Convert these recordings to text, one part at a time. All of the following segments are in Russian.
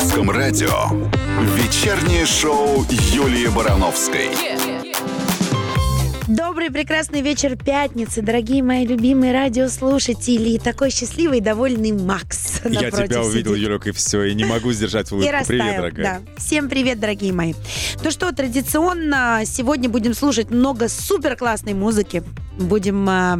русском радио вечернее шоу Юлии Барановской. Добрый прекрасный вечер пятницы, дорогие мои любимые радиослушатели. Такой счастливый и довольный Макс. Я тебя увидел, сидит. Юлек, и все, и не могу сдержать И улыбку. Привет, растаял, дорогая. да. Всем привет, дорогие мои. Ну что, традиционно сегодня будем слушать много супер классной музыки. Будем а,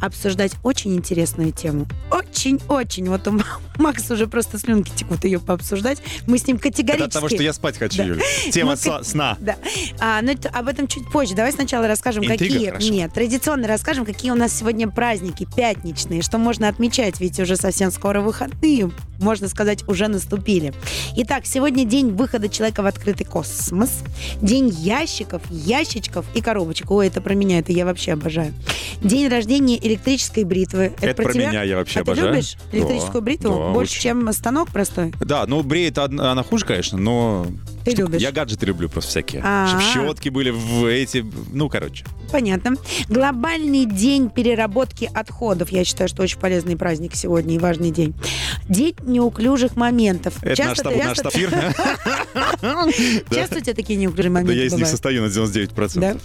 обсуждать очень интересную тему. Очень-очень. Вот у М- Макса уже просто слюнки текут ее пообсуждать. Мы с ним Это категорически... от того, что я спать хочу, Да. Юль. Тема Ну, са- сна. Да. А, но это- об этом чуть позже. Давай сначала расскажем, Интрига, какие... хорошо. Нет, традиционно расскажем, какие у нас сегодня праздники пятничные, что можно отмечать, ведь уже совсем скоро выходные, можно сказать, уже наступили. Итак, сегодня день выхода человека в открытый космос, день ящиков, ящичков и коробочек. Ой, это про меня, это я вообще обожаю. День рождения электрической бритвы. Это про тебя? меня я вообще а ты обожаю. любишь электрическую Да, бритву? да, Больше, очень. чем станок простой? Да, ну бреет она хуже, конечно, но... Ты штука- любишь? Я гаджеты люблю просто всякие. А-а. Чтоб щетки были в эти... Ну, короче. Понятно. Глобальный день переработки отходов. Я считаю, что очень полезный праздник сегодня и важный день. День неуклюжих моментов. Это наш, ты- табу- наш часто-. Часто у тебя такие неуклюжие Да моменты я из них состою на 99%. Да?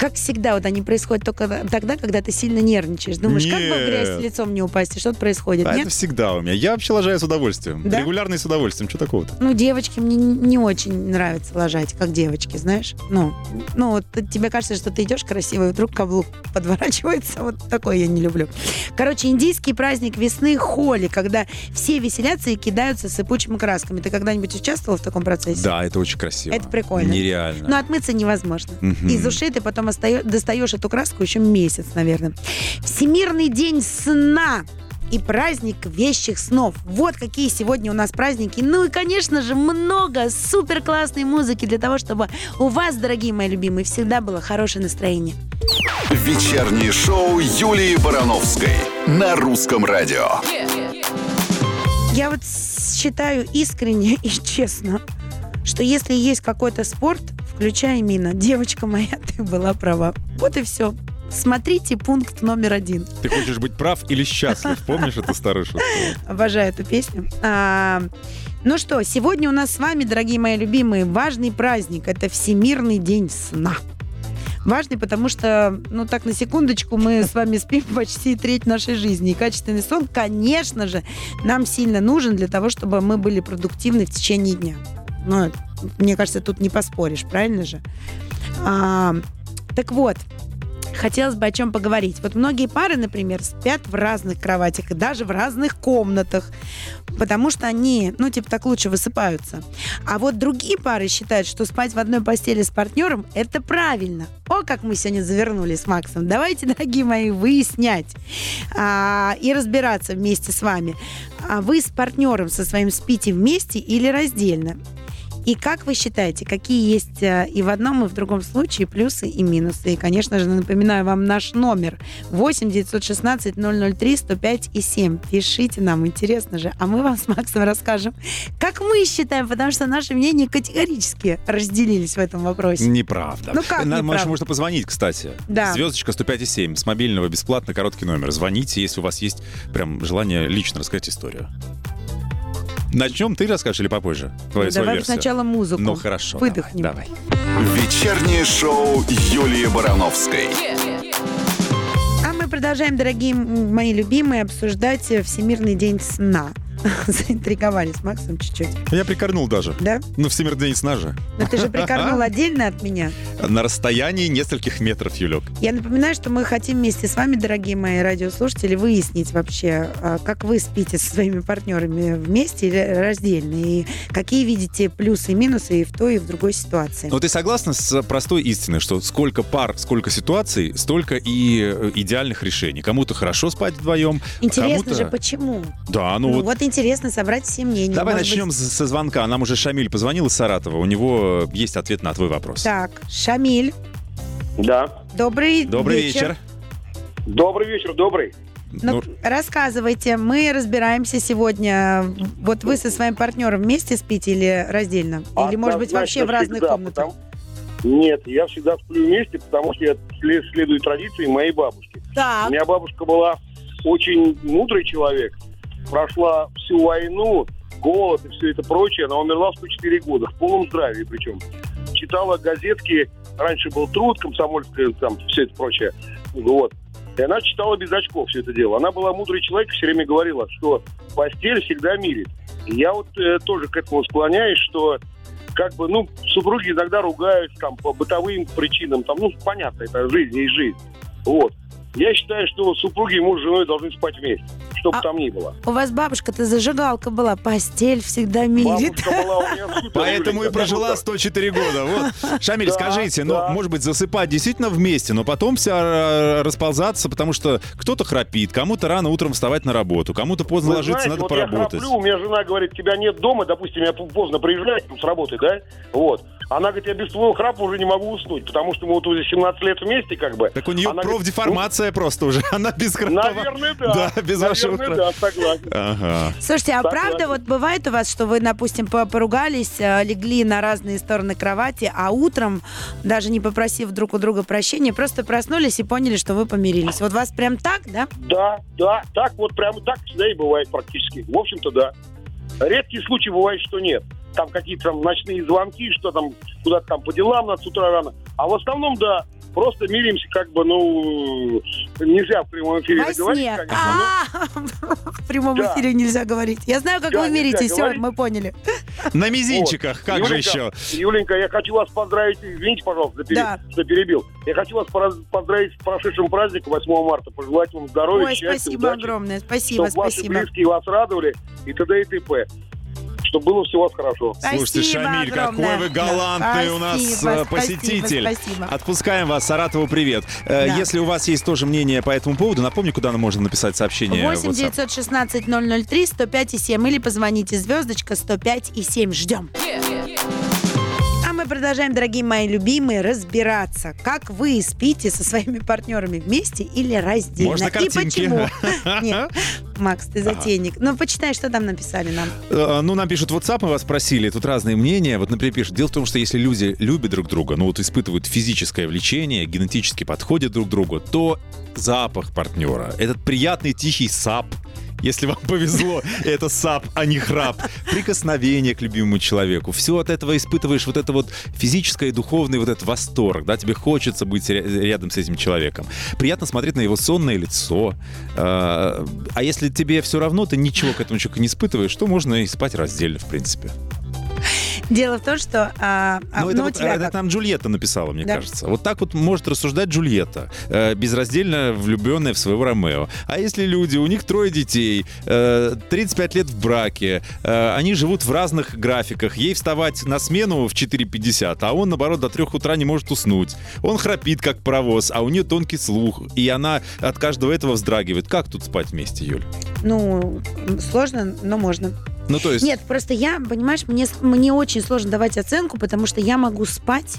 Как всегда, вот они происходят только тогда, когда ты сильно нервничаешь. Думаешь, как бы в грязь Нет. лицом не упасть, и что-то происходит, А нет? это всегда у меня. Я вообще лажаю с удовольствием. Да? Регулярно и с удовольствием. Что такого-то? Ну, девочки мне не очень нравится ложать, как девочки, знаешь? Ну, ну вот тебе кажется, что ты идешь красиво, и вдруг каблук подворачивается. Вот такое я не люблю. Короче, индийский праздник весны Холи, когда все веселятся и кидаются сыпучими красками. Ты когда-нибудь участвовал в таком процессе? Да, это очень красиво. Это прикольно. Нереально. Но отмыться невозможно. Мгм. Из ушей ты потом достаешь эту краску еще месяц, наверное. Всемирный день сна и праздник вещих снов. Вот какие сегодня у нас праздники. Ну и, конечно же, много супер классной музыки для того, чтобы у вас, дорогие мои любимые, всегда было хорошее настроение. Вечернее шоу Юлии Барановской на русском радио. Я вот считаю искренне и честно, что если есть какой-то спорт, включая мина, девочка моя, ты была права. Вот и все. Смотрите пункт номер один. Ты хочешь быть прав или счастлив? Помнишь эту старую шутку? Обожаю эту песню. А, ну что, сегодня у нас с вами, дорогие мои любимые, важный праздник. Это Всемирный день сна. Важный, потому что, ну так, на секундочку, мы с вами спим почти треть нашей жизни. И качественный сон, конечно же, нам сильно нужен для того, чтобы мы были продуктивны в течение дня. Ну, мне кажется, тут не поспоришь, правильно же? А, так вот, хотелось бы о чем поговорить. Вот многие пары, например, спят в разных кроватях и даже в разных комнатах, потому что они, ну, типа, так лучше высыпаются. А вот другие пары считают, что спать в одной постели с партнером – это правильно. О, как мы сегодня завернули с Максом. Давайте, дорогие мои, выяснять а, и разбираться вместе с вами. А вы с партнером со своим спите вместе или раздельно? И как вы считаете, какие есть э, и в одном, и в другом случае плюсы и минусы? И, конечно же, напоминаю вам наш номер 8 916 003 105 и 7. Пишите нам, интересно же. А мы вам с Максом расскажем, как мы считаем, потому что наши мнения категорически разделились в этом вопросе. Неправда. Ну как Нам неправда? можно позвонить, кстати. Да. Звездочка 105,7 с мобильного бесплатно, короткий номер. Звоните, если у вас есть прям желание лично рассказать историю. Начнем, ты расскажешь или попозже? Твою свою Давай версию. сначала музыку. Ну хорошо. Выдохнем. Давай. давай. Вечернее шоу Юлии Барановской. А мы продолжаем, дорогие мои любимые, обсуждать э, Всемирный день сна. Заинтриговали с Максом чуть-чуть. Я прикорнул даже. Да? Ну, Всемирный день сна же. Но ты же прикорнул отдельно от меня. На расстоянии нескольких метров, Юлек. Я напоминаю, что мы хотим вместе с вами, дорогие мои радиослушатели, выяснить вообще, а, как вы спите со своими партнерами вместе или раздельно, и какие видите плюсы и минусы и в той, и в другой ситуации. Но ты согласна с простой истиной, что сколько пар, сколько ситуаций, столько и э, идеальных решений. Кому-то хорошо спать вдвоем, Интересно кому-то- же, почему? Да, ну, Ну, вот. вот интересно собрать все мнения. Давай Может начнем быть- со звонка. Нам уже Шамиль позвонил из Саратова. У него есть ответ на твой вопрос. Так, Шамиль, Да. добрый, Добрый вечер. Добрый вечер, добрый. Ну, Ну, рассказывайте, мы разбираемся сегодня. Вот вы со своим партнером вместе сппите или раздельно? Или, может быть, вообще в разных всегда, комнатах? потому- Нет, я всегда сплю вместе, потому что я след- следую традиции моей бабушки. У Так, меня бабушка была очень мудрый человек, прошла всю войну голод и все это прочее. Она умерла в 104 года, в полном здравии причем. Читала газетки, раньше был труд, комсомольская, там, все это прочее. Вот. И она читала без очков все это дело. Она была мудрый человек, все время говорила, что постель всегда мирит. И я вот э, тоже к этому склоняюсь, что как бы, ну, супруги иногда ругаются там по бытовым причинам, там, ну, понятно, это жизнь и жизнь. Вот. Я считаю, что супруги и муж с женой должны спать вместе, что бы А- там ни было. У вас бабушка-то зажигалка была, постель всегда супер, Поэтому и прожила супер. 104 года. Вот. Шамиль, скажите, ну, может быть, засыпать действительно вместе, но потом вся расползаться, потому что кто-то храпит, кому-то рано утром вставать на работу, кому-то поздно ложиться, надо вот я поработать. храплю, у меня жена говорит, тебя нет дома, допустим, я поздно приезжаю с работы, да, вот. Она говорит, я без твоего храпа уже не могу уснуть, потому что мы вот уже 17 лет вместе, как бы. Так у нее Она говорит, профдеформация просто уже. Она без ну, храпа. Наверное, да. Да, без вашего Наверное, храпа. да, согласен. Ага. Слушайте, а Согласен. правда вот бывает у вас, что вы, допустим, по- поругались, э, легли на разные стороны кровати, а утром, даже не попросив друг у друга прощения, просто проснулись и поняли, что вы помирились. Вот вас прям так, да? Да, да, так вот прямо так всегда и бывает практически. В общем-то, да. Редкий случай бывает, что нет. Там какие-то там ночные звонки, что там куда-то там по делам надо с утра рано. А в основном, да, просто миримся как бы, ну, нельзя в прямом эфире Во говорить, сне. конечно, но- А, В прямом Да. эфире нельзя говорить. Я знаю, как Да, вы миритесь, все, мы поняли. На мизинчиках, Вот. как же Юленька, еще? Юленька, я хочу вас поздравить, извините, пожалуйста, Да. что перебил. Я хочу вас поздравить с прошедшим праздником 8 марта, пожелать вам здоровья, Ой, счастья, спасибо удачи, огромное. Спасибо, чтобы ваши спасибо. близкие вас радовали и т.д. и т.п. Чтобы было все у вас хорошо. Слушайте, Спасибо Шамиль, какой огромное. вы галантный у нас Спасибо, э, спасибо, посетитель. Спасибо. Отпускаем вас, Саратову привет. Э, Да. Если у вас есть тоже мнение по этому поводу, напомню, куда нам можно написать сообщение. в 8 WhatsApp. 916 003 105 и 7 или позвоните звездочка 105 и 7. Ждем. А мы продолжаем, дорогие мои любимые, разбираться, как вы спите со своими партнерами вместе или раздельно. Можно и картинки. почему? Нет, Макс, ты затейник. Ну, почитай, что там написали нам. Э, Ну, нам пишут WhatsApp, мы вас просили, тут разные мнения. Вот, например, пишут, дело в том, что если люди любят друг друга, ну вот испытывают физическое влечение, генетически подходят друг к другу, то запах партнера, этот приятный тихий сап, если вам повезло, это сап, а не храп. Прикосновение к любимому человеку. Все от этого испытываешь вот это вот физическое и духовный вот этот восторг, да, тебе хочется быть ря- рядом с этим человеком. Приятно смотреть на его сонное лицо. А а если тебе все равно, ты ничего к этому человеку не испытываешь, то можно и спать раздельно, в принципе. Дело в том, что... а, а, Ну, это, ну, вот, тебя это как? там Джульетта написала, мне Да. кажется. Вот так вот может рассуждать Джульетта, э, безраздельно влюбленная в своего Ромео. А если люди, у них трое детей, э, 35 лет в браке, э, они живут в разных графиках, ей вставать на смену в 4.50, а он, наоборот, до 3 утра не может уснуть. Он храпит, как паровоз, а у нее тонкий слух, и она от каждого этого вздрагивает. Как тут спать вместе, Юль? Ну, сложно, но можно. Ну, то есть... Нет, просто я, понимаешь, мне, мне очень сложно давать оценку, потому что я могу спать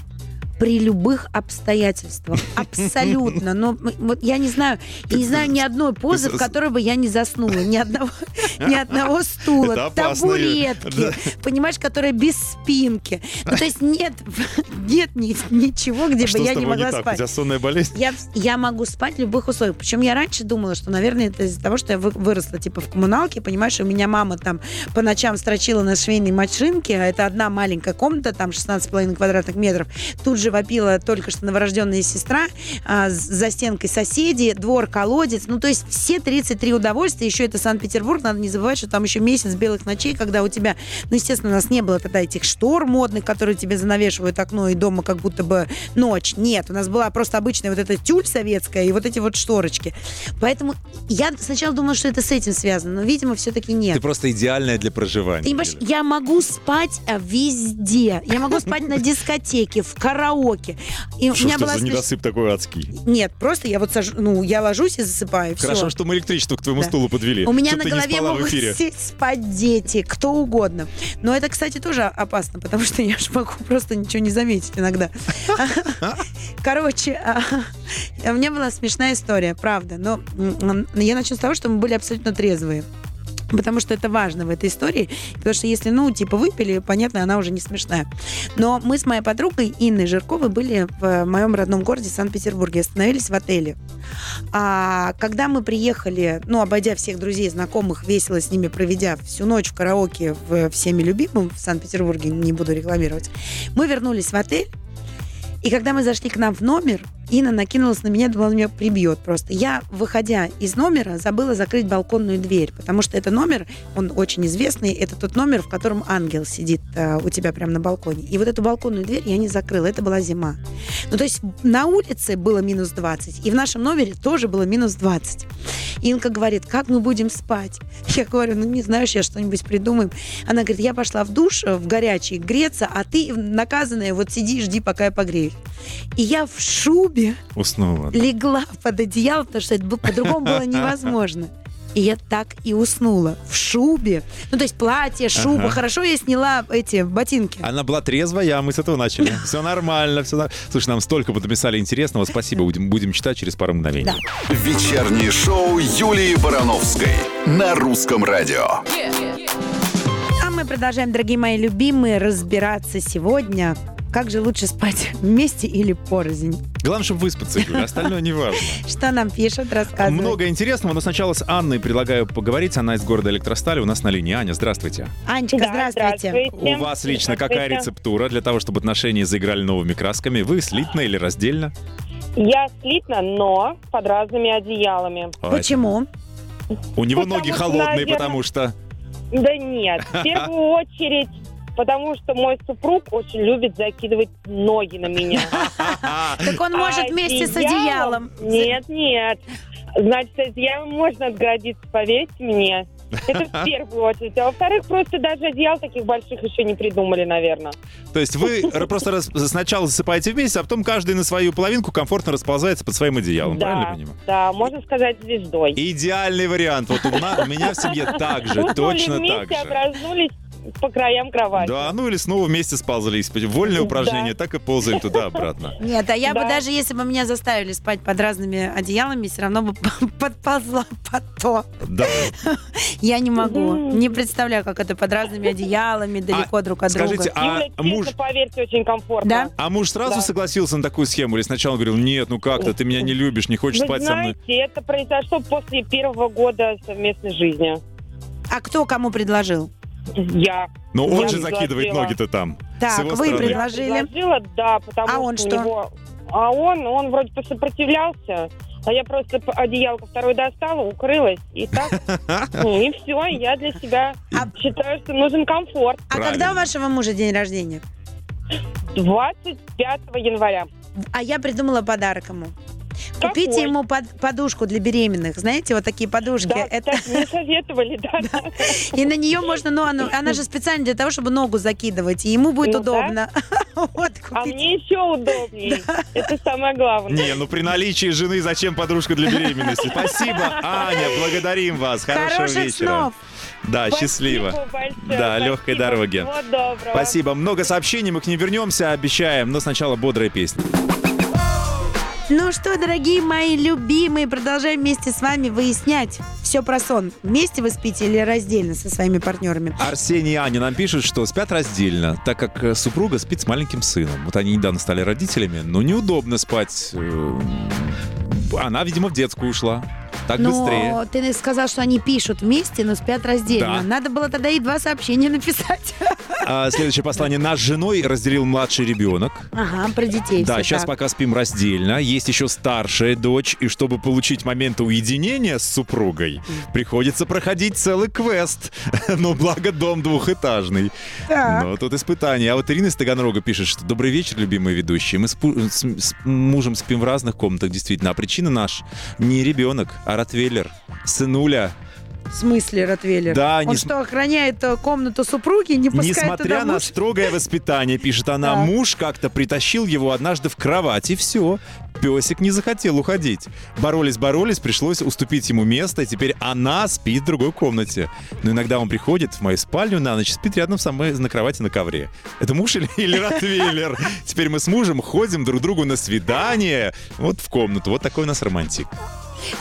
при любых обстоятельствах. Абсолютно. Но вот я не знаю, я не знаю ни одной позы, в которой бы я не заснула. Ни одного, ни одного стула, табуретки, понимаешь, которая без спинки. Ну, то есть нет, нет ни- ничего, где А бы я не могла так? У спать. тебя сонная болезнь? Я, могу спать в любых условиях. Причем я раньше думала, что, наверное, это из-за того, что я вы- выросла типа в коммуналке, понимаешь, у меня мама там по ночам строчила на швейной машинке, а это одна маленькая комната, там 16,5 квадратных метров. Тут же вопила только что новорожденная сестра, а, за стенкой соседи, двор, колодец. Ну, то есть все 33 удовольствия. Еще это Санкт-Петербург, надо не забывать, что там еще месяц белых ночей, когда у тебя, ну, естественно, у нас не было тогда этих штор модных, которые тебе занавешивают окно и дома как будто бы ночь. Нет, у нас была просто обычная вот эта тюль советская и вот эти вот шторочки. Поэтому я сначала думала, что это с этим связано, но, видимо, все-таки нет. Ты просто идеальная для проживания. Ты понимаешь, я могу спать везде. Я могу спать на дискотеке, в караоке. И у Что меня ж ты была за смеш- недосып такой адский? Нет, просто я вот сажу, ну, я ложусь и засыпаю. Хорошо, всё. что мы электричество к твоему Да. стулу подвели. У меня на голове могут спать дети, кто угодно. Но это, кстати, тоже опасно, потому что я же могу просто ничего не заметить иногда. Короче, а, у меня была смешная история, правда. Но я начну с того, что мы были абсолютно трезвые. Потому что это важно в этой истории. Потому что если, ну, типа, выпили, понятно, она уже не смешная. Но мы с моей подругой Инной Жирковой были в моем родном городе Санкт-Петербурге. Остановились в отеле. А когда мы приехали, ну, обойдя всех друзей, знакомых, весело с ними проведя всю ночь в караоке в всеми любимом в Санкт-Петербурге, не буду рекламировать, мы вернулись в отель, и когда мы зашли к нам в номер, Инна накинулась на меня, думала, она меня прибьет просто. Я, выходя из номера, забыла закрыть балконную дверь, потому что это номер, он очень известный, это тот номер, в котором ангел сидит э, у тебя прямо на балконе. И вот эту балконную дверь я не закрыла, это была зима. Ну, то есть на улице было минус 20, и в нашем номере тоже было минус 20. Инка говорит, как мы будем спать? Я говорю, ну, не знаю, сейчас что-нибудь придумаем. Она говорит, я пошла в душ, э, в горячий, греться, а ты, наказанная, вот сиди жди, пока я погреюсь. И я в шубе Уснула. легла под одеяло, потому что это по-другому было невозможно. И я так и уснула. В шубе. Ну, то есть платье, шуба. Ага. Хорошо, я сняла эти ботинки. Она была трезвая, а мы с этого начали. Все нормально, все нормально. Слушай, нам столько написали интересного. Спасибо, будем, будем читать через пару мгновений. Да. Вечернее шоу Юлии Барановской на русском радио. А мы продолжаем, дорогие мои любимые, разбираться сегодня, как же лучше спать вместе или порознь. Главное, чтобы выспаться, Юля, остальное не важно. Что нам пишут, рассказывают. Много интересного, но сначала с Анной предлагаю поговорить. Она из города Электростали. У нас на линии. Аня, здравствуйте. Анечка, Да, здравствуйте. У вас лично какая рецептура для того, чтобы отношения заиграли новыми красками? Вы слитно или раздельно? Я слитно, но под разными одеялами. Ой, Почему? У него Потому ноги что, холодные, наверное, потому что... Да нет, в первую очередь, потому что мой супруг очень любит закидывать ноги на меня. Так он может А вместе с одеялом. Нет, нет. Значит, одеялом можно отгородиться, поверьте мне. Это в первую очередь. А во-вторых, просто даже одеял таких больших еще не придумали, наверное. То есть вы просто сначала засыпаете вместе, а потом каждый на свою половинку комфортно расползается под своим одеялом. Правильно Да, понимаю? да, можно сказать, звездой. Идеальный вариант. Вот у, меня в семье так же, точно так же. образнулись по краям кровати. Да, ну или снова вместе сползались. Вольное Да. упражнение, так и ползаем туда-обратно. Нет, а я бы Да. даже если бы меня заставили спать под разными одеялами, все равно бы подползла под то. Да. Я не могу. Не представляю, как это под разными одеялами, далеко друг от скажите, друга. а Юля, честно, муж- поверьте, очень комфортно. Да? А муж сразу согласился на такую схему или сначала говорил, нет, ну как-то, ты меня не любишь, не хочешь спать со мной? знаете, это произошло после первого года совместной жизни. А кто кому предложил? Я. Но он Я же закидывает ноги-то там. Так, с его вы стороны. предложили. Я предложила, да, потому А что он что? него... А он, он вроде посопротивлялся, а я просто одеялко второе достала, укрылась, и так, ну, и все, я для себя А- считаю, что нужен комфорт. А Правильно. когда у вашего мужа день рождения? 25 января. А я придумала подарок ему. Какой? Купите ему под- подушку для беременных. Знаете, вот такие подушки. Да, Это... кстати, не советовали, да. да. И на нее можно, ну, она, она же специально для того, чтобы ногу закидывать, и ему будет Ну да. удобно. А мне еще удобнее. Это самое главное. Не, ну при наличии жены зачем подружка для беременности? Спасибо, Аня, благодарим вас. Хорошего Хороших вечера. снов. Да, счастливо. Спасибо большое. Да, легкой Спасибо. дороги. Всего доброго. Спасибо. Много сообщений, мы к ним вернемся, обещаем. Но сначала бодрая песня. Ну что, дорогие мои любимые, продолжаем вместе с вами выяснять все про сон. Вместе вы спите или раздельно со своими партнерами? Арсений и Аня нам пишут, что спят раздельно, так как э, супруга спит с маленьким сыном. Вот они недавно стали родителями, но неудобно спать. э, Она, видимо, в детскую ушла. Так быстрее. Но ты сказал, что они пишут вместе, но спят раздельно. Да. Надо было тогда и два сообщения написать. А, следующее послание. Нас с женой разделил младший ребенок. Ага, про детей Да, сейчас так. пока спим раздельно. Есть еще старшая дочь, и чтобы получить момент уединения с супругой, приходится проходить целый квест. Но благо дом двухэтажный. Так. Но тут испытание. А вот Ирина из Таганрога пишет, что «Добрый вечер, любимые ведущие. Мы с, с- с мужем спим в разных комнатах, действительно. А причина наш не ребенок, а Ротвейлер. Сынуля. В смысле, Ротвейлер? Да, Он не что, охраняет э, комнату супруги, не пускает Несмотря туда на муж? строгое воспитание, пишет она, Так. муж как-то притащил его однажды в кровать, и все. Песик не захотел уходить. Боролись-боролись, пришлось уступить ему место, и теперь она спит в другой комнате. Но иногда он приходит в мою спальню на ночь, спит рядом со мной на кровати на ковре. Это муж или, или Ротвейлер? Теперь мы с мужем ходим друг другу на свидание, вот в комнату. Вот такой у нас романтик.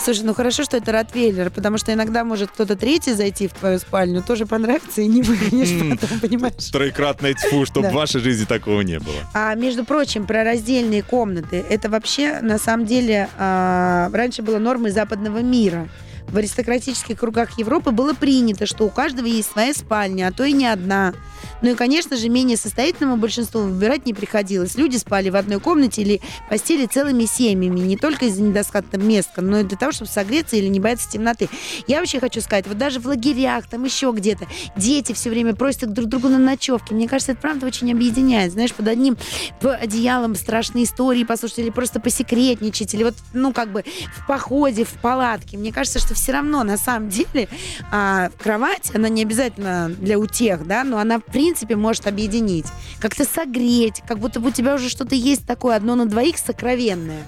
Слушай, ну хорошо, что это Ротвейлер, потому что иногда может кто-то третий зайти в твою спальню, тоже понравится и не выгонишь потом, понимаешь? Троекратное тьфу, чтобы в вашей жизни такого не было. А между прочим, про раздельные комнаты, это вообще на самом деле а, раньше было нормой западного мира. В аристократических кругах Европы было принято, что у каждого есть своя спальня, а то и не одна. Ну и, конечно же, менее состоятельному большинству выбирать не приходилось. Люди спали в одной комнате или постели целыми семьями, не только из-за недостатка места, но и для того, чтобы согреться или не бояться темноты. Я вообще хочу сказать, вот даже в лагерях, там еще где-то, дети все время просят друг другу на ночевки. Мне кажется, это правда очень объединяет. Знаешь, под одним одеялом страшные истории послушать или просто посекретничать, или вот, ну, как бы в походе, в палатке. Мне кажется, что все равно, на самом деле, а, кровать, она не обязательно для утех, да, но она, в принципе, может объединить. Как-то согреть, как будто бы у тебя уже что-то есть такое одно на двоих сокровенное.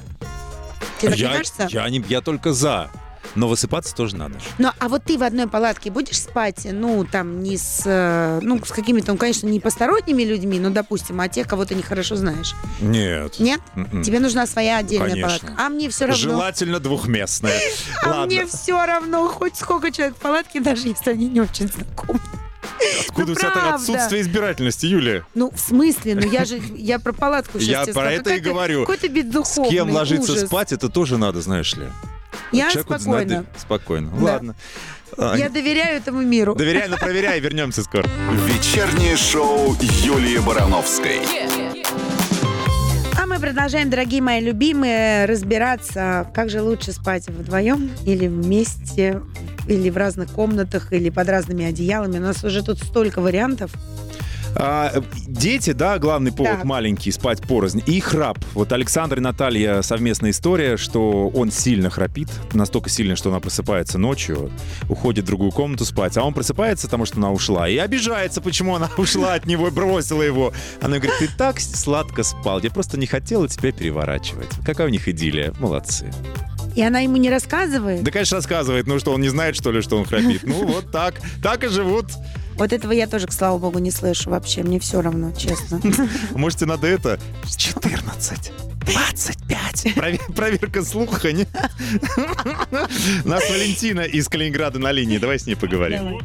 Тебе так я, кажется? я, не, я только за. Но высыпаться тоже надо. Ну, а вот ты в одной палатке будешь спать, ну, там, не с, э, ну, с какими-то, ну, конечно, не посторонними людьми, но, допустим, а тех, кого ты не хорошо знаешь. Нет. Нет? М-м. Тебе нужна своя отдельная Конечно. палатка. А мне все равно. Желательно двухместная. А мне все равно, хоть сколько человек в палатке, даже если они не очень знакомы. Откуда ну, у тебя правда. отсутствие избирательности, Юлия? Ну, в смысле? Ну, я же, я про палатку сейчас Я про это и говорю. Какой ты С бездуховный кем ложиться спать, это тоже надо, знаешь ли. Я Человеку спокойно. знать- Спокойно. Да. Ладно. А, Я доверяю этому миру. Доверяй, но проверяй, вернемся скоро. Вечернее шоу Юлии Барановской. А мы продолжаем, дорогие мои любимые, разбираться, как же лучше спать вдвоем или вместе, или в разных комнатах, или под разными одеялами. У нас уже тут столько вариантов. А, дети, да, главный повод Так. маленький, спать порознь. И храп. Вот Александр и Наталья совместная история, что он сильно храпит, настолько сильно, что она просыпается ночью, уходит в другую комнату спать, а он просыпается, потому что она ушла, и обижается, почему она ушла от него и бросила его. Она говорит, ты так сладко спал, я просто не хотела тебя переворачивать. Какая у них идиллия, молодцы. И она ему не рассказывает. Да, конечно, рассказывает, ну что, он не знает, что ли, что он храпит? Ну вот так, так и живут. Вот этого я тоже, к слава богу, не слышу вообще. Мне все равно, честно. Можете надо это 14. 25. Прове- проверка слуха. Не? Нас Валентина из Калининграда на линии. Давай с ней поговорим.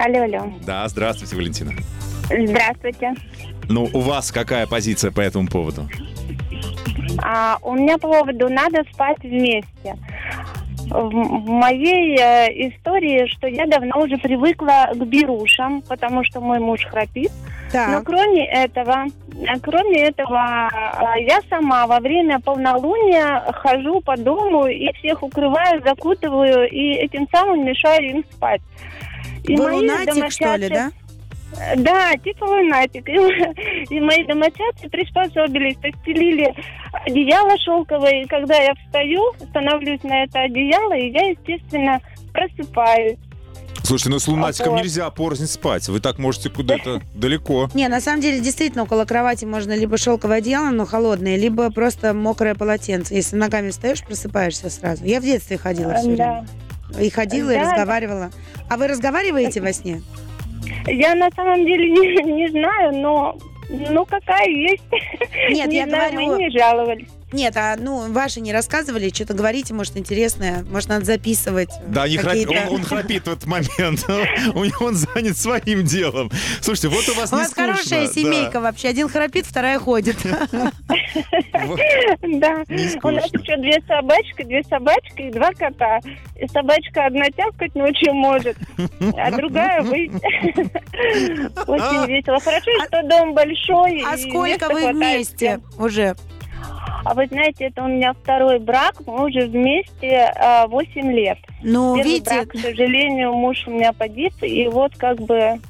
Алло, алло. Да, здравствуйте, Валентина. Здравствуйте. Ну, у вас какая позиция по этому поводу? А, у меня по поводу надо спать вместе. В, моей э, истории, что я давно уже привыкла к берушам, потому что мой муж храпит. Но Так, кроме этого, кроме этого, э, я сама во время полнолуния хожу по дому и всех укрываю, закутываю и этим самым мешаю им спать. И вы мои лунатик, что ли, домочадцы- да? Да, типа лунатик. И, и мои домочадцы приспособились, постелили одеяло шелковое. И когда я встаю, становлюсь на это одеяло, и я, естественно, просыпаюсь. Слушайте, ну с лунатиком Вот. нельзя порознь спать. Вы так можете куда-то далеко. Не, на самом деле, действительно, около кровати можно либо шелковое одеяло, но холодное, либо просто мокрое полотенце. Если ногами встаешь, просыпаешься сразу. Я в детстве ходила все Да. время. И ходила, и разговаривала. А вы разговариваете во сне? Я на самом деле не, не знаю, но ну какая есть. Нет, не я знаю, говорю- мы не жаловались. Нет, а ну ваши не рассказывали, что-то говорите, может, интересное, может, надо записывать. Да, не какие-то- он, он храпит в этот момент. У него он занят своим делом. Слушайте, вот у вас У вас хорошая семейка вообще. Один храпит, вторая ходит. Да. У нас еще две собачки, две собачки и два кота. И собачка одна тявкать ночью может, а другая выйти. Очень весело. Хорошо, что дом большой. А сколько вы вместе уже? А вы знаете, это у меня второй брак. Мы уже вместе а, 8 лет. Ну, Первый видите, брак, к сожалению, муж у меня погиб. И вот как бы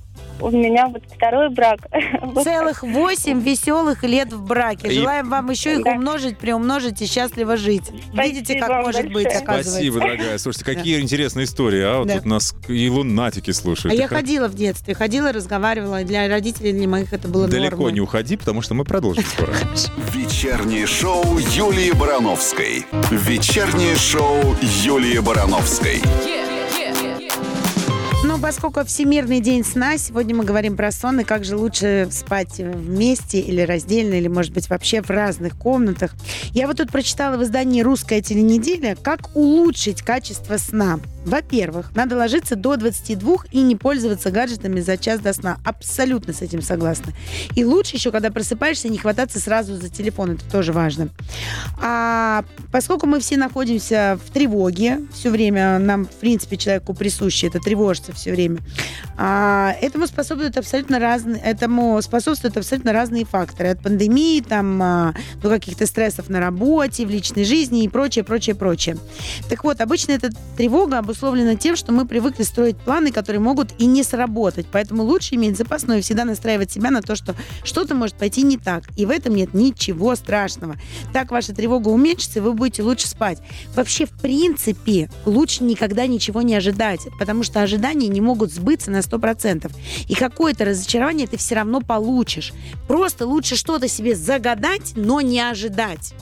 у меня вот второй брак. Целых восемь веселых лет в браке. И- Желаем вам еще их Да. умножить, приумножить и счастливо жить. Видите, как может быть, оказывается. Спасибо, дорогая. Слушайте, какие интересные истории, а? Вот Да. тут нас и лунатики А слушают. я И хра- ходила в детстве, ходила, разговаривала. Для родителей, для моих это было Далеко нормой. не уходи, потому что мы продолжим скоро. Вечернее шоу Юлии Барановской. Вечернее шоу Юлии Барановской. Ну, Ну, поскольку Всемирный день сна, сегодня мы говорим про сон и как же лучше спать вместе или раздельно, или, может быть, вообще в разных комнатах. Я вот тут прочитала в издании «Русская теленеделя», как улучшить качество сна. Во-первых, надо ложиться до 22 и не пользоваться гаджетами за час до сна. Абсолютно с этим согласна. И лучше еще, когда просыпаешься, не хвататься сразу за телефон. Это тоже важно. А поскольку мы все находимся в тревоге все время, нам, в принципе, человеку присуще это тревожиться все время, а, этому способствуют абсолютно разные, этому способствуют абсолютно разные факторы. От пандемии, там, а, до каких-то стрессов на работе, в личной жизни и прочее, прочее, прочее. Так вот, обычно эта тревога обусловлена тем, что мы привыкли строить планы, которые могут и не сработать. Поэтому лучше иметь запасной и всегда настраивать себя на то, что что-то может пойти не так. И в этом нет ничего страшного. Так ваша тревога уменьшится, и вы будете лучше спать. Вообще, в принципе, лучше никогда ничего не ожидать, потому что ожидания не могут сбыться на 100%. И какое-то разочарование ты все равно получишь. Просто лучше что-то себе загадать, но не ожидать.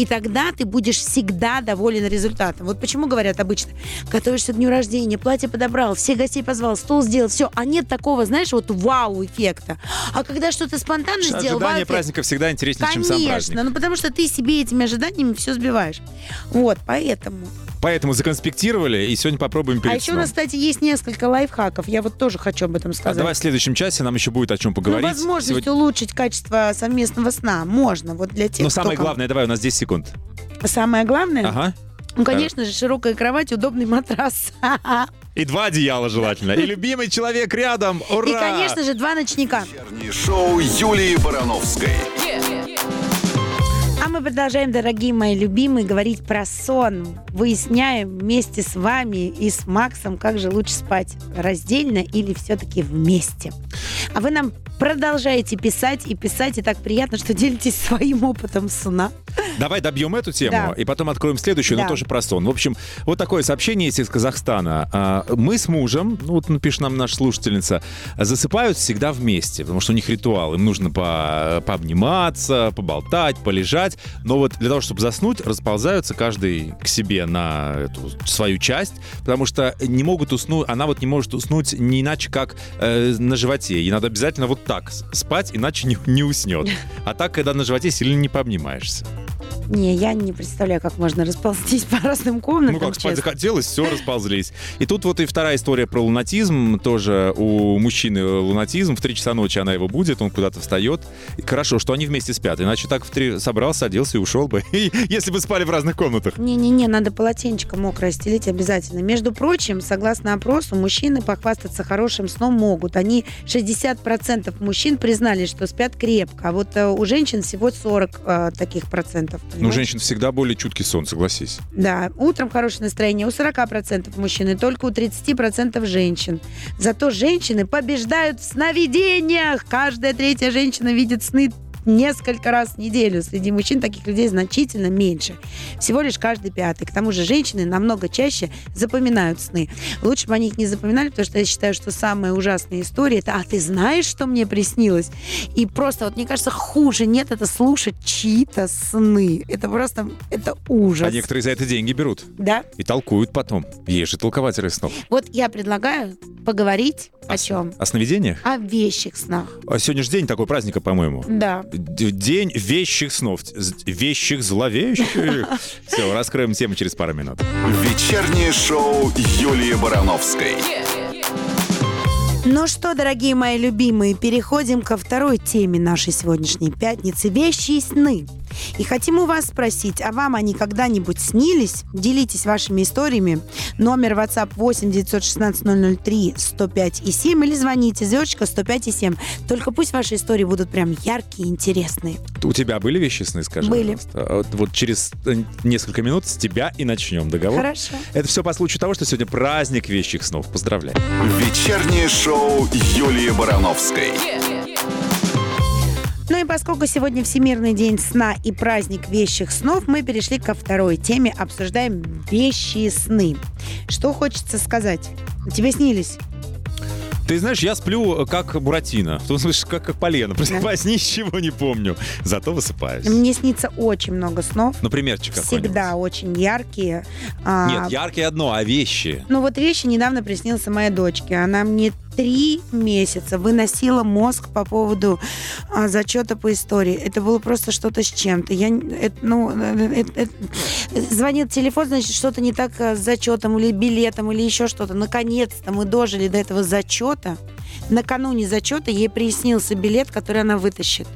И тогда ты будешь всегда доволен результатом. Вот почему говорят обычно, готовишься к дню рождения, платье подобрал, всех гостей позвал, стол сделал, все. А нет такого, знаешь, вот вау-эффекта. А когда что-то спонтанно сделал, Ожидание праздника всегда интереснее, чем сам праздник. Конечно, ну потому что ты себе этими ожиданиями все сбиваешь. Вот, поэтому. Поэтому законспектировали, и сегодня попробуем перед а еще у нас, кстати, есть несколько лайфхаков. Я вот тоже хочу об этом А сказать. давай в следующем часе нам еще будет о чем поговорить. Ну, возможность Сегодня- улучшить качество совместного сна можно. Вот для тех, Но кто самое ком- главное, давай, у нас 10 секунд. Самое главное, Ага. ну, конечно же, широкая кровать, удобный матрас. И два одеяла желательно. И любимый человек рядом. Ура! И, конечно же, два ночника. Шоу Юлии Барановской. А мы продолжаем, дорогие мои любимые, говорить про сон. Выясняем вместе с вами и с Максом, как же лучше спать, раздельно или все-таки вместе. А вы нам продолжаете писать и писать, и так приятно, что делитесь своим опытом сна. Давай добьем эту тему, Да. и потом откроем следующую, но Да. тоже про сон. В общем, вот такое сообщение есть из Казахстана. А, Мы с мужем, ну вот напишет нам наша слушательница, засыпают всегда вместе, потому что у них ритуал. Им нужно по- пообниматься, поболтать, полежать. Но вот для того, чтобы заснуть, расползаются каждый к себе на эту свою часть, потому что не могут уснуть, она вот не может уснуть не иначе, как э, на животе. Ей надо обязательно вот так спать, иначе не, не уснет. А так, когда на животе, сильно не пообнимаешься. Не, я не представляю, как можно расползтись по разным комнатам. Ну как, спать честно. захотелось, все, расползлись. И тут вот и вторая история про лунатизм. Тоже у мужчины лунатизм. В 3 часа ночи она его будет, он куда-то встает. И хорошо, что они вместе спят. Иначе так в 3 собрался, оделся и ушел бы. Если бы спали в разных комнатах. Не-не-не, надо полотенчика мокрое стелить обязательно. Между прочим, согласно опросу, мужчины похвастаться хорошим сном могут. Они 60% мужчин признали, что спят крепко, а вот э, у женщин всего 40 э, таких процентов. Ну, женщин всегда более чуткий сон, согласись. Да, утром хорошее настроение у 40% мужчин и только у 30% женщин. Зато женщины побеждают в сновидениях. Каждая третья женщина видит сны несколько раз в неделю. Среди мужчин таких людей значительно меньше. Всего лишь каждый пятый. К тому же женщины намного чаще запоминают сны. Лучше бы они их не запоминали, потому что я считаю, что самая ужасная история это «А ты знаешь, что мне приснилось?» И просто, вот мне кажется, хуже нет это слушать чьи-то сны. Это просто, это ужас. А некоторые за это деньги берут. Да? И толкуют потом. Есть же толкователи снов. Вот я предлагаю поговорить о с- чем? О сновидениях? О вещих снах. А сегодня же день такой праздника, по-моему. Да. День вещих снов. Вещих зловещих. Все, раскроем тему через пару минут. Вечернее шоу Юлии Барановской. Ну что, дорогие мои любимые, переходим ко второй теме нашей сегодняшней пятницы – вещи и сны. И хотим у вас спросить, а вам они когда-нибудь снились? Делитесь вашими историями. Номер WhatsApp 8 916 003 105 и 7 или звоните звездочка 105 и 7. Только пусть ваши истории будут прям яркие и интересные. У тебя были вещи сны, скажи? Были. пожалуйста? А Вот, через э, несколько минут с тебя и начнем договор. Хорошо. Это все по случаю того, что сегодня праздник вещих снов. Поздравляю. Вечернее шоу Юлии Барановской. Ну и поскольку сегодня Всемирный день сна и праздник вещих снов, мы перешли ко второй теме, обсуждаем вещи и сны. Что хочется сказать? Тебе снились? Ты знаешь, я сплю э, как Буратино. В том смысле, как, как полено. Просыпаюсь, ничего не помню. Зато высыпаюсь. Мне снится очень много снов. Напримерчик какой-нибудь. Всегда очень яркие. А, Нет, яркие одно, а вещи. Ну вот вещи недавно приснился моей дочке. Она мне три месяца выносила мозг по поводу а, зачета по истории. Это было просто что-то с чем-то. Я, это, ну, э, э, э, звонил телефон, значит, что-то не так э, с зачетом или билетом или еще что-то. Наконец-то мы дожили до этого зачета. Накануне зачета ей приснился билет, который она вытащит.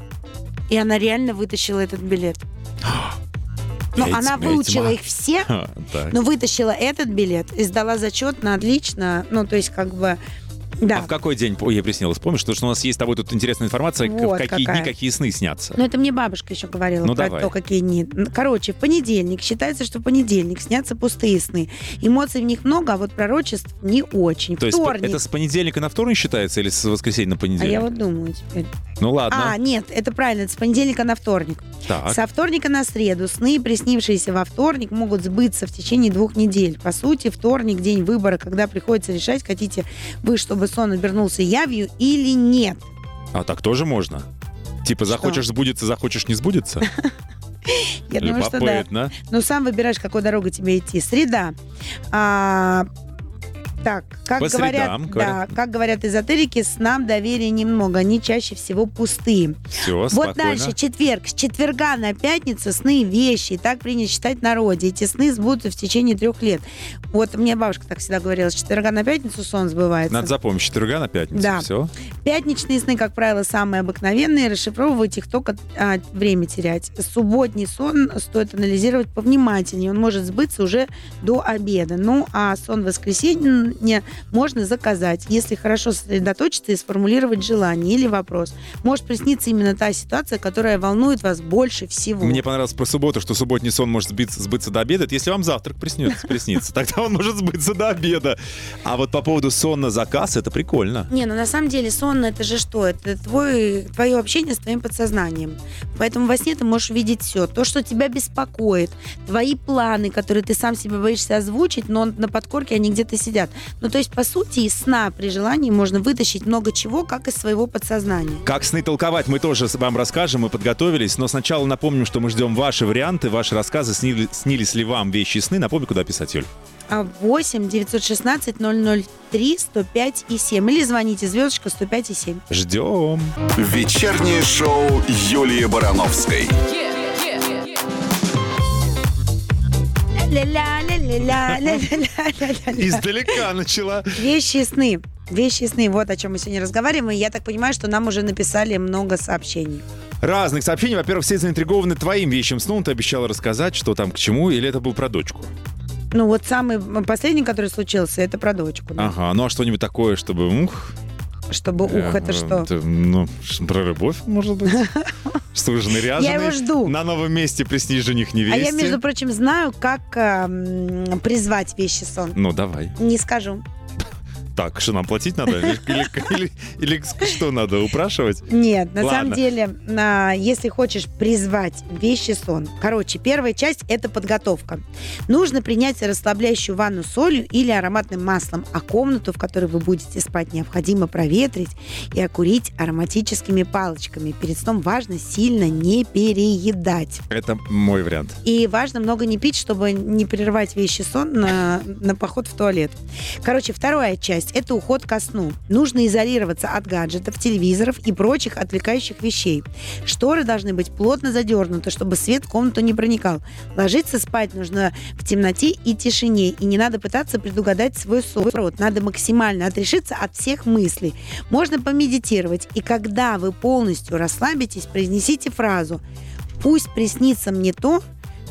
И она реально вытащила этот билет. Но Ведьма, она выучила их все, но вытащила этот билет и сдала зачет на отлично. Ну, то есть, как бы, да. А в какой день ой, ей приснилось? Помнишь, потому что у нас есть с тобой тут интересная информация, в Вот какие какая. дни какие сны снятся. Но это мне бабушка еще говорила Ну, про давай. то, какие дни. Короче, в понедельник считается, что в понедельник снятся пустые сны. Эмоций в них много, а вот пророчеств не очень. То есть Вторник. это с понедельника на вторник считается или с воскресенья на А понедельник? я вот думаю теперь. Ну ладно. А, нет, это правильно, это с понедельника на вторник. так. Со вторника на среду сны, приснившиеся во вторник, могут сбыться в течение двух недель. По сути, вторник, день выбора, когда приходится решать, хотите вы, чтобы сон обернулся явью или нет. А так тоже можно? Типа захочешь сбудется, захочешь не сбудется? Я думаю, что да. Любопытно. Ну, сам выбираешь, какой дорогой тебе идти. Среда. Так, как По говорят, средам, говорят. да, как говорят эзотерики, снам доверия немного, они чаще всего пустые. Все, Вот спокойно. дальше, четверг. С четверга на пятницу сны вещи. Так принято считать в народе. Эти сны сбудутся в течение трех лет. Вот мне бабушка так всегда говорила, с четверга на пятницу сон сбывается. Надо запомнить, с четверга на пятницу. Да. Все. Пятничные сны, как правило, самые обыкновенные. Расшифровывать их только а, время терять. Субботний сон стоит анализировать повнимательнее. Он может сбыться уже до обеда. Ну, а сон воскресенья можно заказать, если хорошо сосредоточиться и сформулировать желание или вопрос. Может присниться именно та ситуация, которая волнует вас больше всего. Мне понравилось про субботу, что субботний сон может сбиться, сбыться до обеда. Это если вам завтрак приснится, приснится. Тогда он может сбыться до обеда. А вот по поводу сон на заказ, это прикольно. Не, ну на самом деле сон это же что? Это твой, твое общение с твоим подсознанием. Поэтому во сне ты можешь видеть все. То, что тебя беспокоит, твои планы, которые ты сам себе боишься озвучить, но на подкорке они где-то сидят. Ну, то есть, по сути, из сна при желании можно вытащить много чего, как из своего подсознания. Как сны толковать, мы тоже вам расскажем, мы подготовились, но сначала напомним, что мы ждем ваши варианты, ваши рассказы, снили, снились ли вам вещи сны. Напомню, куда писать, Юль. 8 916 003 105 и 7. Или звоните звездочка 105 и 7. Ждем. Вечернее шоу Юлии Барановской. Yeah. Издалека начала. Вещи сны. Вещи сны. Вот о чем мы сегодня разговариваем. И я так понимаю, что нам уже написали много сообщений. Разных сообщений. Во-первых, все заинтригованы твоим вещим сном. Ты обещала рассказать, что там к чему, или это был про дочку? Ну, вот самый последний, который случился, это про дочку. да. Ага, ну а что-нибудь такое, чтобы... Ух, Чтобы, ух, э, это что? это, ну, про любовь, может быть? Что вы же. Я его жду. На новом месте приснись жених А невесте. я, между прочим, знаю, как эм, призвать вещи сон. Ну, давай. Не скажу. Так, что нам платить надо? Или, или- или- или что надо, упрашивать? Нет, на Ладно. самом деле, на- если хочешь призвать вещи сон. Короче, первая часть – это подготовка. Нужно принять расслабляющую ванну солью или ароматным маслом, а комнату, в которой вы будете спать, необходимо проветрить и окурить ароматическими палочками. Перед сном важно сильно не переедать. Это мой вариант. И важно много не пить, чтобы не прерывать вещи сон на, на поход в туалет. Короче, вторая часть – это уход ко сну. Нужно изолироваться от гаджетов, телевизоров и прочих отвлекающих вещей. Шторы должны быть плотно задернуты, чтобы свет в комнату не проникал. Ложиться спать нужно в темноте и тишине, и не надо пытаться предугадать свой сон. Надо максимально отрешиться от всех мыслей. Можно помедитировать, и когда вы полностью расслабитесь, произнесите фразу «Пусть приснится мне то,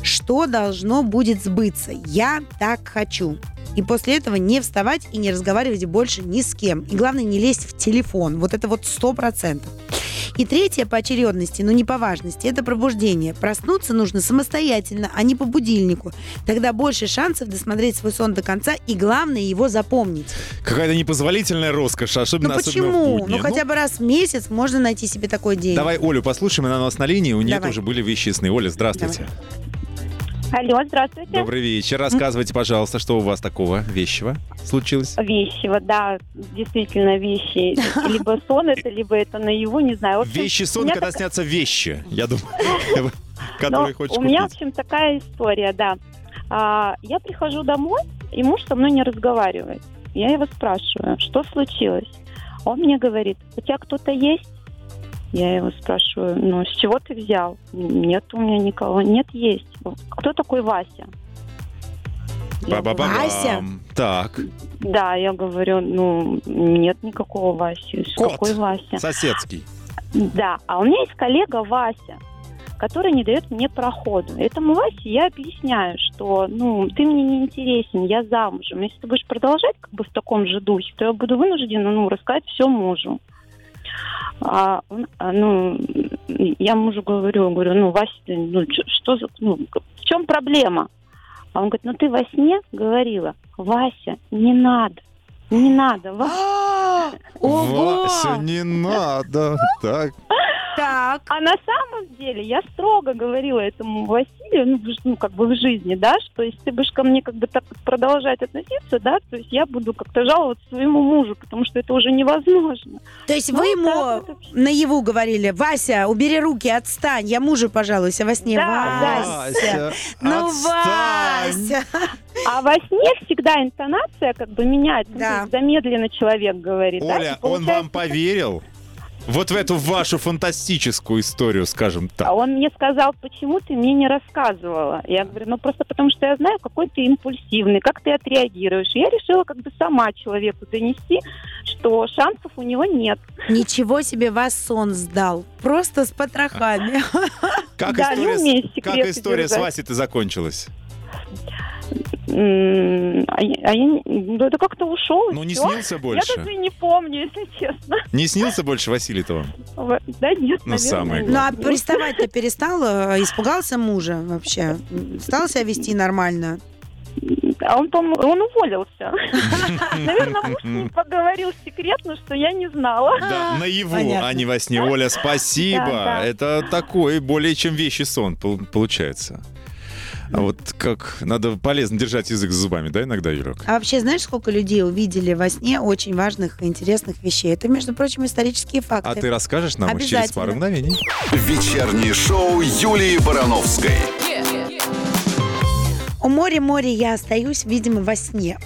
что должно будет сбыться. Я так хочу. И после этого не вставать и не разговаривать больше ни с кем. И главное, не лезть в телефон. Вот это вот сто процентов. И третье по очередности, но не по важности, это пробуждение. Проснуться нужно самостоятельно, а не по будильнику. Тогда больше шансов досмотреть свой сон до конца и, главное, его запомнить. Какая-то непозволительная роскошь, особенно, ну особенно почему? будни. Ну хотя бы раз в месяц можно найти себе такой день. Давай Олю послушаем, она у нас на линии, у нее Давай. тоже были вещи сны. Оля, здравствуйте. Алло, здравствуйте. Добрый вечер. Рассказывайте, пожалуйста, что у вас такого вещего случилось? Вещи, вот, да, действительно вещи. Либо сон это, либо это наяву, не знаю. Общем, Вещи сон, когда так- снятся вещи, я думаю, которые хочешь у меня, в общем, такая история, да. А, я прихожу домой, и муж со мной не разговаривает. Я его спрашиваю, что случилось? Он мне говорит, у тебя кто-то есть? Я его спрашиваю, ну, с чего ты взял? Нет у меня никого. Нет, есть. Кто такой Вася? Ба-ба-ба-бам. Вася? Так, Да, я говорю, ну, нет никакого Васи. Кот. Какой Вася? соседский. Да, а у меня есть коллега Вася, который не дает мне проходу. Этому Васе я объясняю, что, ну, ты мне не интересен, я замужем. Если ты будешь продолжать как бы в таком же духе, то я буду вынуждена, ну, рассказать все мужу. А, а, ну, я мужу говорю, говорю, ну, Вася, ну, что за, ну, в чем проблема? А он говорит, ну, ты во сне говорила, Вася, не надо, не надо, Вася. А, Ого! Вася, не надо. Так. Так. А на самом деле я строго говорила этому Василию, ну, ну, как бы в жизни, да, что если ты будешь ко мне как бы так продолжать относиться, да, то есть я буду как-то жаловаться своему мужу, потому что это уже невозможно. То есть Ну, вы так ему вот вообще. наяву говорили, Вася, убери руки, отстань, я мужу пожалуйся во сне. Да, Вася. Ну, отстань. Вася. А во сне всегда интонация как бы меняется, ну, Да. замедленно человек говорит. да, Оля, и он вам поверил? Вот в эту вашу фантастическую историю, скажем А так. он мне сказал, почему ты мне не рассказывала. Я говорю, ну просто потому что я знаю, какой ты импульсивный, как ты отреагируешь. И я решила как бы сама человеку донести, что шансов у него нет. Ничего себе вас сон сдал. Просто с потрохами. Как да, не история, с-. Васей-то закончилась? А я, а я ну, это как-то ушел. Ну, не всё. снился Я больше? даже и не помню, если честно. Не снился больше Василий-то вам? Да нет, Ну, наверное, самое нет. Ну, а приставать-то перестал? э, Испугался мужа вообще? Стал себя вести нормально? А он, по-моему, он уволился. Наверное, муж с ним поговорил секретно, что я не знала. Да, наяву, понятно. а не во сне. Оля, спасибо. Да, да. Это такой более чем вещи сон пол- получается. А вот как надо полезно держать язык за зубами, да, иногда, Юрок? А вообще, знаешь, сколько людей увидели во сне очень важных и интересных вещей? Это, между прочим, исторические факты. А ты расскажешь нам их через пару мгновений? Вечернее шоу Юлии Барановской. У моря-море я остаюсь, видимо, во сне.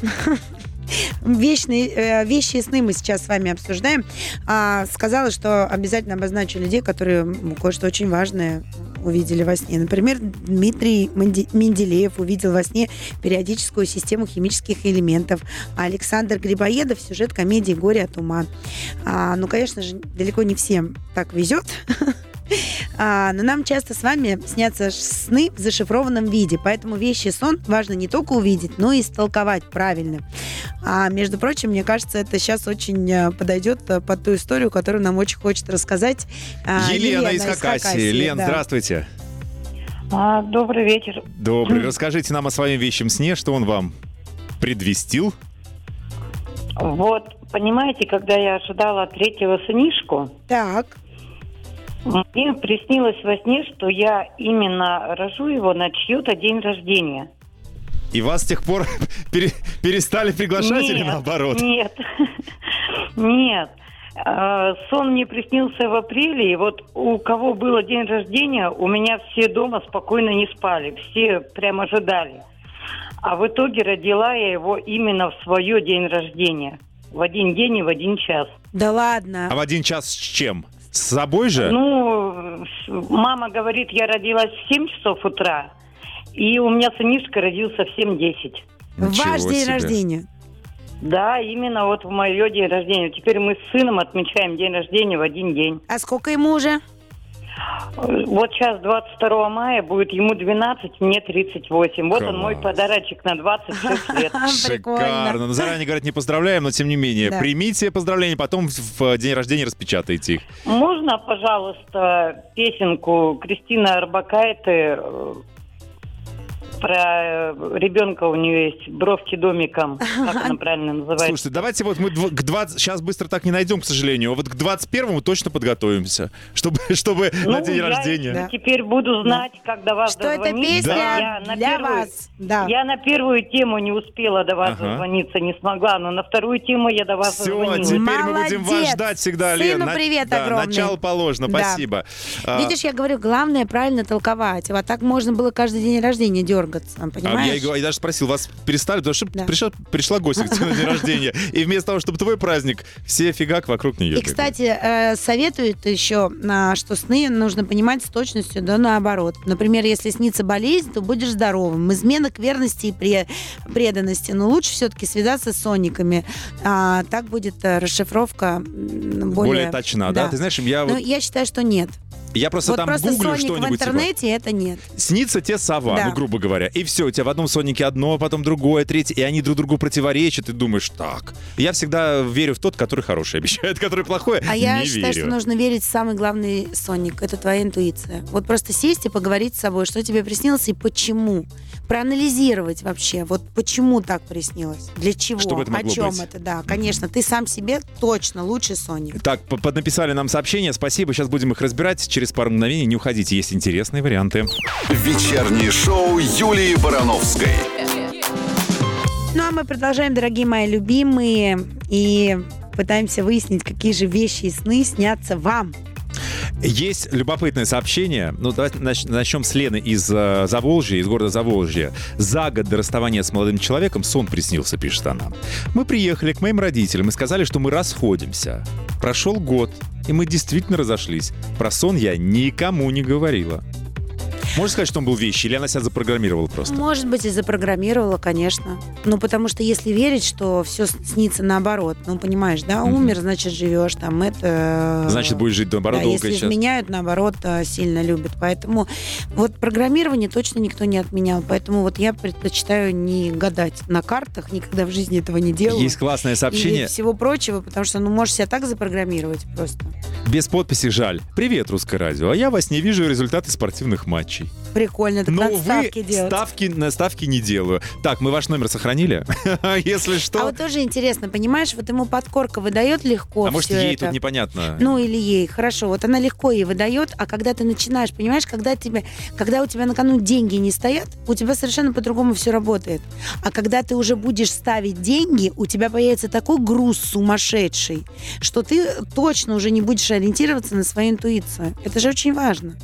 Вечные, э, вещи и сны мы сейчас с вами обсуждаем. А, сказала, что обязательно обозначу людей, которые кое-что очень важное увидели во сне. Например, Дмитрий Менделеев увидел во сне периодическую систему химических элементов. А Александр Грибоедов сюжет комедии «Горе от ума». А, ну, конечно же, далеко не всем так везет. А, но нам часто с вами снятся сны в зашифрованном виде, поэтому вещи сон важно не только увидеть, но и истолковать правильно. А между прочим, мне кажется, это сейчас очень э, подойдет э, под ту историю, которую нам очень хочет рассказать а, Елена, из Хакасии. Лен, да. здравствуйте. А, добрый вечер. Добрый. Расскажите нам о своем вещем сне, что он вам предвестил? Вот, понимаете, когда я ожидала третьего сынишку, Так, мне приснилось во сне, что я именно рожу его на чью-то день рождения. И вас с тех пор пере- перестали приглашать или Нет, наоборот? Нет, нет. А, Сон мне приснился в апреле, и вот у кого было день рождения, у меня все дома спокойно не спали, все прям ожидали. А в итоге родила я его именно в свое день рождения. В один день и в один час. да ладно. А в один час с чем? С собой же? Ну, мама говорит, я родилась в 7 часов утра, и у меня сынишка родился в 7.10. Ничего Ваш день себе. рождения. Да, именно вот в мое день рождения. Теперь мы с сыном отмечаем день рождения в один день. А сколько ему уже? Вот сейчас 22 мая будет ему 12, мне 38. Вот он мой Класс. подарочек на 26 лет. Шикарно. Ну, заранее, говорят, не поздравляем, но тем не менее. Да. Примите поздравления, потом в в день рождения распечатайте их. Можно, пожалуйста, песенку Кристины Арбакайте э, про э, ребенка у нее есть бровки домиком. Как она правильно называется? Слушайте, давайте вот мы к 20, сейчас быстро так не найдем, к сожалению, а вот к 21-му точно подготовимся, чтобы, чтобы на Ну, день я рождения. Да. Теперь буду знать, как до вас Что это дозвониться. песня Я на для первую- вас. Да. Я на первую тему не успела до вас Ага. дозвониться, не смогла, но на вторую тему я до вас Все, дозвонилась. теперь мы будем вас Молодец. ждать всегда, Сыну Лен. На- привет да, огромный. Начало положено, Да. спасибо. А, Видишь, я говорю, главное правильно толковать. Вот так можно было каждый день рождения дергаться, а понимаешь? я, и го- я даже спросил, вас перестали, потому что Да. пришла, пришла гостья к тебе на день рождения, и вместо того, чтобы твой праздник, все фигак вокруг нее. И, кстати, э, советуют еще, а, что сны нужно понимать с точностью да наоборот. Например, если снится болезнь, то будешь здоровым. Измена к верности и пре- преданности. Но лучше все-таки связаться с сонниками. А, так будет э, расшифровка более... более, точна, да? Ты знаешь, я, я считаю, что нет. Я просто вот там просто гуглю соник в что-нибудь. типа, интернете это нет. Снится тебе сова, Да. ну, грубо говоря. И все, у тебя в одном сонике одно, потом другое, третье, и они друг другу противоречат, и думаешь, так. Я всегда верю в тот, который хороший обещает, который плохой, А я считаю, верю. что нужно верить в самый главный соник. Это твоя интуиция. Вот просто сесть и поговорить с собой, что тебе приснилось и почему. Проанализировать вообще, вот почему так приснилось, для чего, Что бы это о чем быть? это, да. Конечно, ты сам себе точно лучший соник. Так, поднаписали нам сообщения, спасибо, сейчас будем их разбирать. Через пару мгновений не уходите, есть интересные варианты. Вечернее шоу Юлии Барановской. Ну а мы продолжаем, дорогие мои любимые, и пытаемся выяснить, какие же вещи и сны снятся вам. Есть любопытное сообщение. Ну, давайте нач- начнем с Лены из э, Заволжья, из города Заволжья. За год до расставания с молодым человеком сон приснился, пишет она. Мы приехали к моим родителям и сказали, что мы расходимся. Прошел год, и мы действительно разошлись. Про сон я никому не говорила. Можно сказать, что он был вещи, или она себя запрограммировала просто? Может быть, и запрограммировала, конечно. Ну, потому что если верить, что все снится наоборот, ну, понимаешь, да, умер, значит, живешь, там, это... Значит, будешь жить наоборот да, долго если сейчас. изменяют, наоборот, э, сильно любят. Поэтому вот программирование точно никто не отменял. Поэтому вот я предпочитаю не гадать на картах, никогда в жизни этого не делала. Есть классное И сообщение. всего прочего, потому что, ну, можешь себя так запрограммировать просто. Без подписи жаль. Привет, Русское радио. А я во сне вижу результаты спортивных матчей. Прикольно, так Но, надо увы, ставки делать. ставки, на ставки не делаю. Так, мы ваш номер сохранили? Если что. А вот тоже интересно, понимаешь, вот ему подкорка выдает легко А может, ей это. тут непонятно. Ну или ей, хорошо. Вот она легко ей выдает, а когда ты начинаешь, понимаешь, когда тебе, когда у тебя на кону деньги не стоят, у тебя совершенно по-другому все работает. А когда ты уже будешь ставить деньги, у тебя появится такой груз сумасшедший, что ты точно уже не будешь ориентироваться на свою интуицию. Это же очень важно.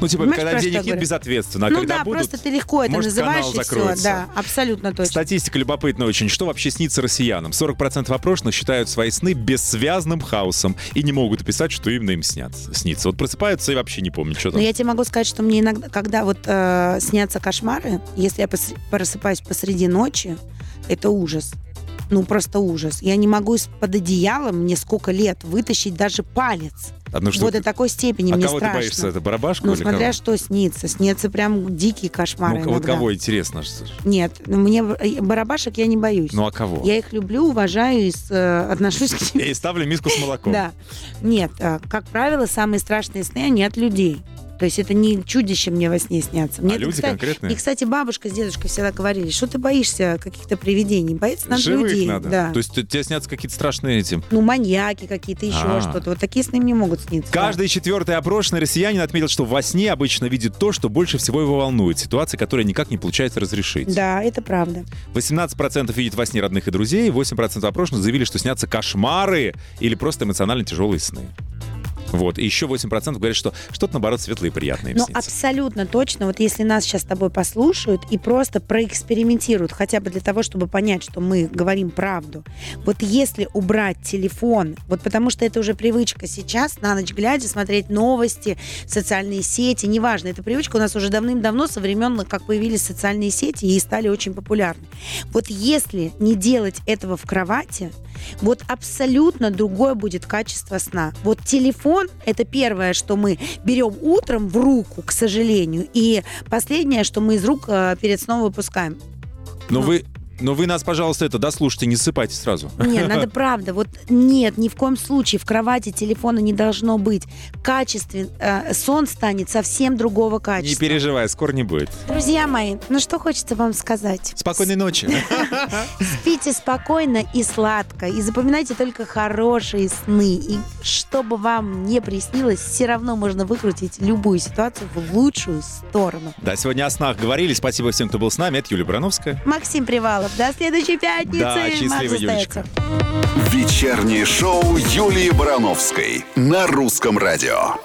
Ну, типа, понимаешь, когда денег нет, безответственно. А ну когда да, будут, просто ты легко это может, называешь канал и все. закроется. Да, абсолютно точно. Статистика любопытна очень. Что вообще снится россиянам? 40% опрошенных считают свои сны бессвязным хаосом и не могут описать, что именно им снятся, снится. Вот просыпаются и вообще не помнят, что Но там. я тебе могу сказать, что мне иногда, когда вот э, снятся кошмары, если я просыпаюсь посреди ночи, это ужас. Ну, просто ужас. Я не могу из-под одеяла, мне сколько лет, вытащить даже палец. Одну Вот штуку. до такой степени а мне кого страшно. ты боишься? Это барабашку Ну, или смотря кого? что снится. Снятся прям дикие кошмары Ну, иногда. кого интересно? что- Нет, ну, мне э, барабашек я не боюсь. Ну, а кого? Я их люблю, уважаю и с- э, отношусь к ним. И ставлю миску с молоком. Да. Нет, э, как правило, самые страшные сны, они от людей. То есть это не чудище мне во сне снятся. Мне а это, люди кстати, конкретные? И, кстати, бабушка с дедушкой всегда говорили, что ты боишься каких-то привидений? Боится надо Живых людей. надо. Да. То есть тебе снятся какие-то страшные этим. Ну, маньяки какие-то, еще А. что-то. Вот такие сны мне могут сниться. Каждый четвертый опрошенный россиянин отметил, что во сне обычно видит то, что больше всего его волнует. Ситуация, которая никак не получается разрешить. Да, это правда. 18% видит во сне родных и друзей, 8% опрошенных заявили, что снятся кошмары или просто эмоционально тяжелые сны. Вот. И еще 8% говорят, что что-то, наоборот, светлое и приятное им Ну, абсолютно точно. Вот если нас сейчас с тобой послушают и просто проэкспериментируют, хотя бы для того, чтобы понять, что мы говорим правду. Вот если убрать телефон, вот потому что это уже привычка сейчас, на ночь глядя, смотреть новости, социальные сети, неважно, эта привычка у нас уже давным-давно, со времен, как появились социальные сети и стали очень популярны. Вот если не делать этого в кровати, вот абсолютно другое будет качество сна. Вот телефон – это первое, что мы берем утром в руку, к сожалению, и последнее, что мы из рук э, перед сном выпускаем. Но ну. вы Но вы нас, пожалуйста, это дослушайте, не ссыпайте сразу. Нет, надо правда. Вот нет, ни в коем случае в кровати телефона не должно быть. Качествен, э, сон станет совсем другого Не качества. переживай, скоро не будет. Друзья мои, ну что хочется вам сказать? Спокойной ночи. Спите спокойно и сладко. И запоминайте только хорошие сны. И что бы вам не приснилось, все равно можно выкрутить любую ситуацию в лучшую сторону. Да, сегодня о снах говорили. Спасибо всем, кто был с нами. Это Юлия Барановская. Максим Привалов, до следующей пятницы. Да, счастливо, Юлечка. Вечернее шоу Юлии Барановской на русском радио.